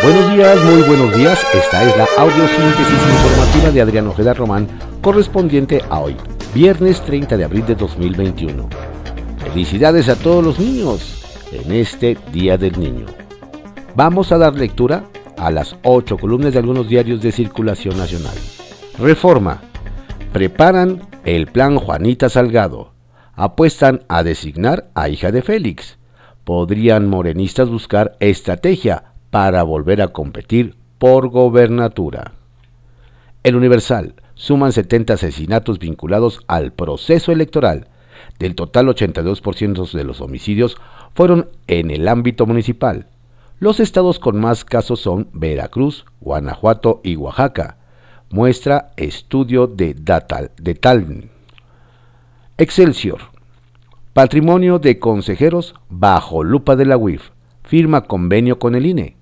Buenos días, muy buenos días. Esta es la audiosíntesis informativa de Adrián Ojeda Román, correspondiente a hoy, viernes 30 de abril de 2021. Felicidades a todos los niños en este Día del Niño. Vamos a dar lectura a las ocho columnas de algunos diarios de circulación nacional. Reforma. Preparan el plan Juanita Salgado. Apuestan a designar a hija de Félix. Podrían morenistas buscar estrategia para volver a competir por gobernatura. El Universal suman 70 asesinatos vinculados al proceso electoral. Del total, 82% de los homicidios fueron en el ámbito municipal. Los estados con más casos son Veracruz, Guanajuato y Oaxaca. Muestra estudio de, Datal, de. Excelsior. Patrimonio de consejeros bajo lupa de la UIF. Firma convenio con el INE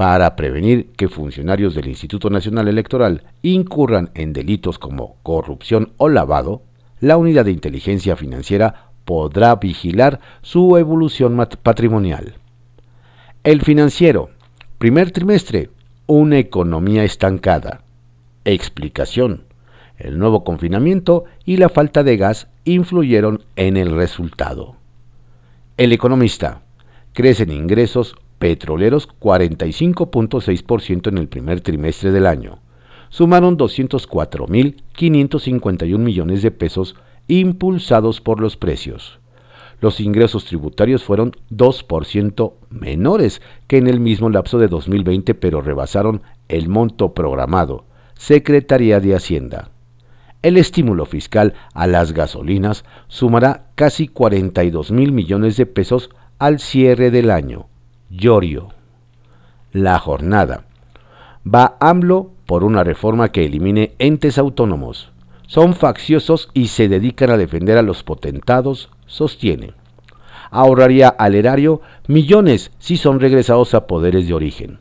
para prevenir que funcionarios del Instituto Nacional Electoral incurran en delitos como corrupción o lavado, la unidad de inteligencia financiera podrá vigilar su evolución patrimonial. El financiero, primer trimestre, una economía estancada. Explicación. El nuevo confinamiento y la falta de gas influyeron en el resultado. El economista. Crecen ingresos petroleros 45.6% en el primer trimestre del año. Sumaron 204.551 millones de pesos impulsados por los precios. Los ingresos tributarios fueron 2% menores que en el mismo lapso de 2020, pero rebasaron el monto programado. Secretaría de Hacienda. El estímulo fiscal a las gasolinas sumará casi 42 mil millones de pesos al cierre del año, Llorio. La jornada. Va AMLO por una reforma que elimine entes autónomos. Son facciosos y se dedican a defender a los potentados, sostiene. Ahorraría al erario millones si son regresados a poderes de origen.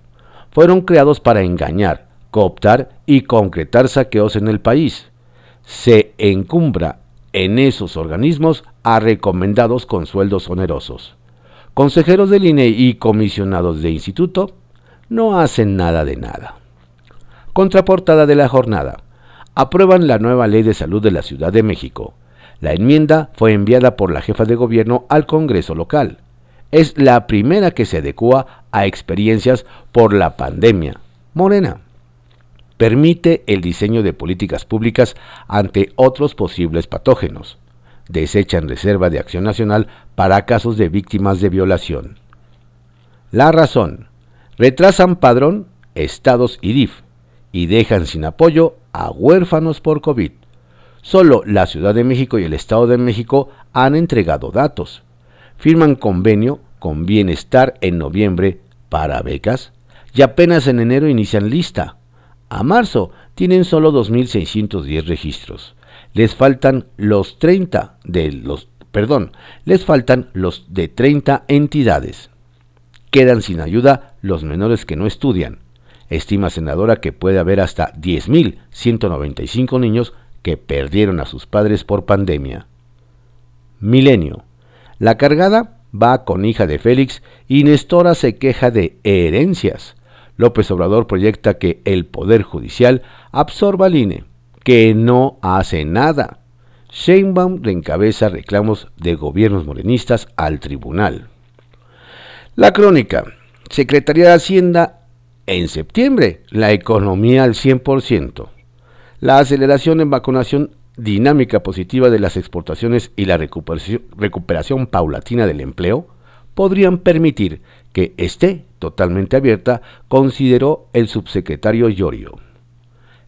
Fueron creados para engañar, cooptar y concretar saqueos en el país. Se encumbra en esos organismos a recomendados con sueldos onerosos. Consejeros del INE y comisionados de instituto no hacen nada de nada. Contraportada de la jornada. Aprueban la nueva ley de salud de la Ciudad de México. La enmienda fue enviada por la jefa de gobierno al Congreso local. Es la primera que se adecua a experiencias por la pandemia. Morena. Permite el diseño de políticas públicas ante otros posibles patógenos desechan reserva de acción nacional para casos de víctimas de violación. La razón. Retrasan padrón, estados y DIF y dejan sin apoyo a huérfanos por COVID. Solo la Ciudad de México y el Estado de México han entregado datos. Firman convenio con Bienestar en noviembre para becas y apenas en enero inician lista. A marzo tienen solo 2.610 registros les faltan los 30 de los, perdón, les faltan los de 30 entidades. Quedan sin ayuda los menores que no estudian. Estima senadora que puede haber hasta 10.195 niños que perdieron a sus padres por pandemia. Milenio. La cargada va con hija de Félix y Nestora se queja de herencias. López Obrador proyecta que el Poder Judicial absorba al INE que no hace nada. Sheinbaum reencabeza reclamos de gobiernos morenistas al tribunal. La crónica. Secretaría de Hacienda en septiembre. La economía al 100%. La aceleración en vacunación dinámica positiva de las exportaciones y la recuperación, recuperación paulatina del empleo podrían permitir que esté totalmente abierta, consideró el subsecretario Llorio.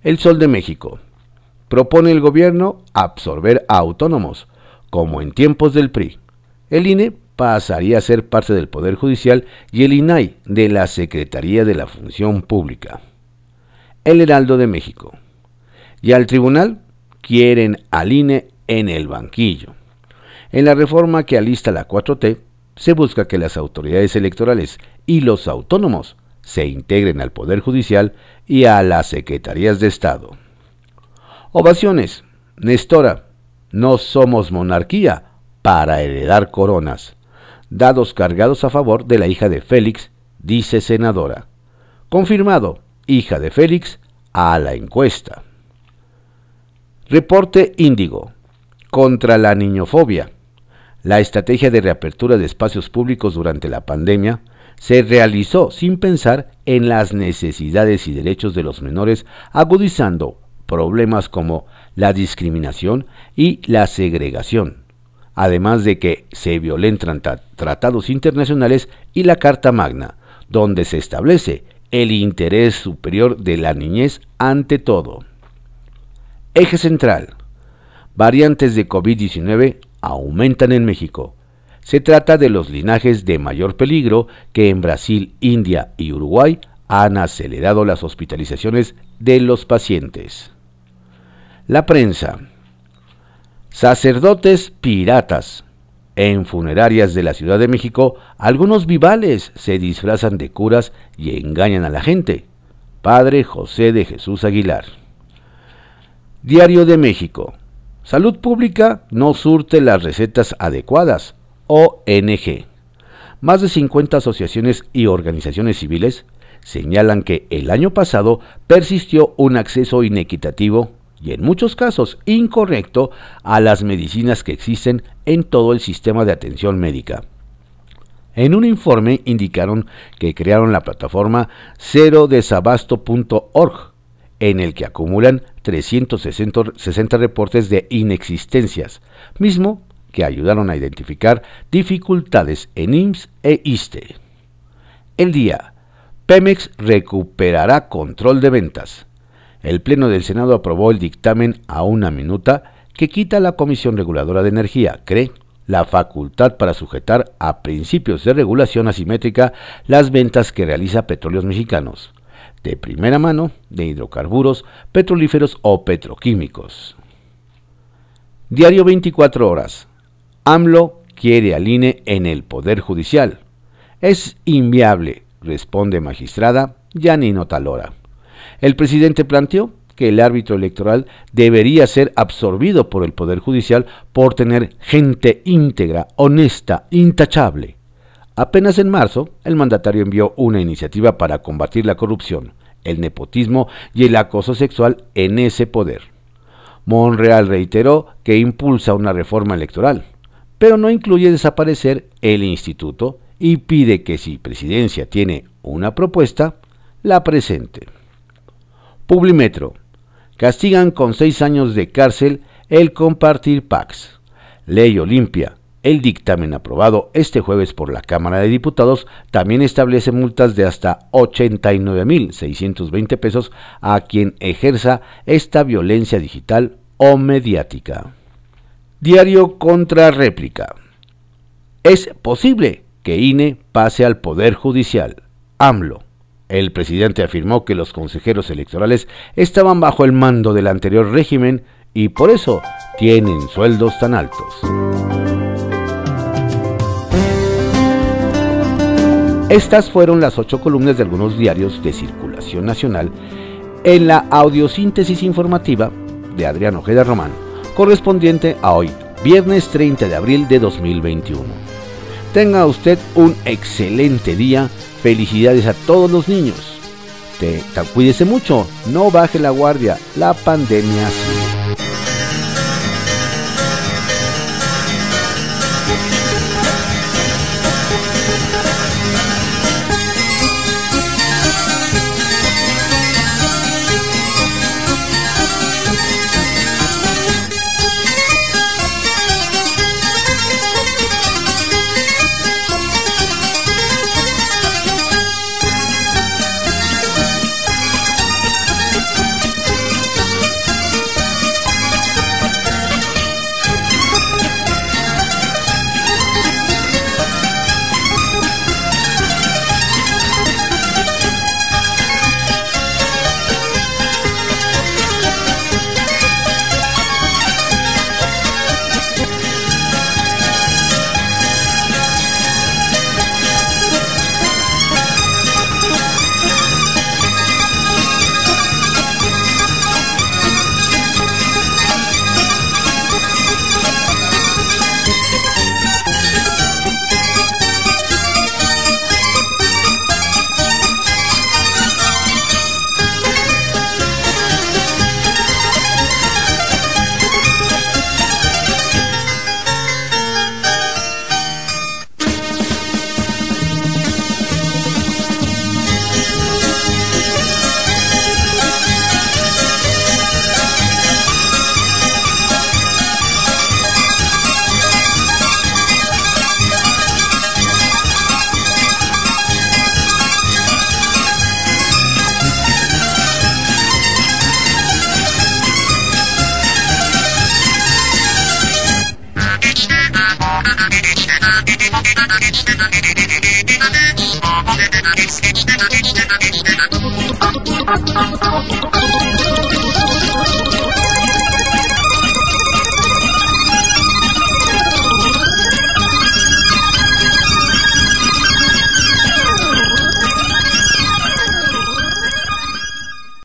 El Sol de México propone el gobierno absorber a autónomos, como en tiempos del PRI. El INE pasaría a ser parte del Poder Judicial y el INAI de la Secretaría de la Función Pública. El Heraldo de México. Y al tribunal quieren al INE en el banquillo. En la reforma que alista la 4T, se busca que las autoridades electorales y los autónomos se integren al Poder Judicial y a las Secretarías de Estado. Ovaciones. Nestora, no somos monarquía para heredar coronas. Dados cargados a favor de la hija de Félix, dice senadora. Confirmado, hija de Félix, a la encuesta. Reporte Índigo. Contra la niñofobia. La estrategia de reapertura de espacios públicos durante la pandemia se realizó sin pensar en las necesidades y derechos de los menores, agudizando problemas como la discriminación y la segregación, además de que se violentan tratados internacionales y la Carta Magna, donde se establece el interés superior de la niñez ante todo. Eje central. Variantes de COVID-19 aumentan en México. Se trata de los linajes de mayor peligro que en Brasil, India y Uruguay han acelerado las hospitalizaciones de los pacientes. La prensa. Sacerdotes piratas. En funerarias de la Ciudad de México, algunos vivales se disfrazan de curas y engañan a la gente. Padre José de Jesús Aguilar. Diario de México. Salud Pública no surte las recetas adecuadas. ONG. Más de 50 asociaciones y organizaciones civiles señalan que el año pasado persistió un acceso inequitativo y en muchos casos incorrecto a las medicinas que existen en todo el sistema de atención médica. En un informe indicaron que crearon la plataforma cerodesabasto.org, en el que acumulan 360 reportes de inexistencias, mismo que ayudaron a identificar dificultades en IMSS e ISTE. El día, Pemex recuperará control de ventas el Pleno del Senado aprobó el dictamen a una minuta que quita a la Comisión Reguladora de Energía, cree, la facultad para sujetar a principios de regulación asimétrica las ventas que realiza Petróleos Mexicanos, de primera mano, de hidrocarburos, petrolíferos o petroquímicos. Diario 24 horas. AMLO quiere al INE en el Poder Judicial. Es inviable, responde magistrada Yanino Talora. El presidente planteó que el árbitro electoral debería ser absorbido por el Poder Judicial por tener gente íntegra, honesta, intachable. Apenas en marzo, el mandatario envió una iniciativa para combatir la corrupción, el nepotismo y el acoso sexual en ese poder. Monreal reiteró que impulsa una reforma electoral, pero no incluye desaparecer el instituto y pide que si presidencia tiene una propuesta, la presente. Publimetro. Castigan con seis años de cárcel el compartir PACs. Ley Olimpia. El dictamen aprobado este jueves por la Cámara de Diputados también establece multas de hasta 89.620 pesos a quien ejerza esta violencia digital o mediática. Diario contra réplica. Es posible que INE pase al Poder Judicial. AMLO. El presidente afirmó que los consejeros electorales estaban bajo el mando del anterior régimen y por eso tienen sueldos tan altos. Estas fueron las ocho columnas de algunos diarios de circulación nacional en la audiosíntesis informativa de Adrián Ojeda Román, correspondiente a hoy, viernes 30 de abril de 2021. Tenga usted un excelente día Felicidades a todos los niños. Te, cuídese mucho, no baje la guardia, la pandemia sigue. Thank you.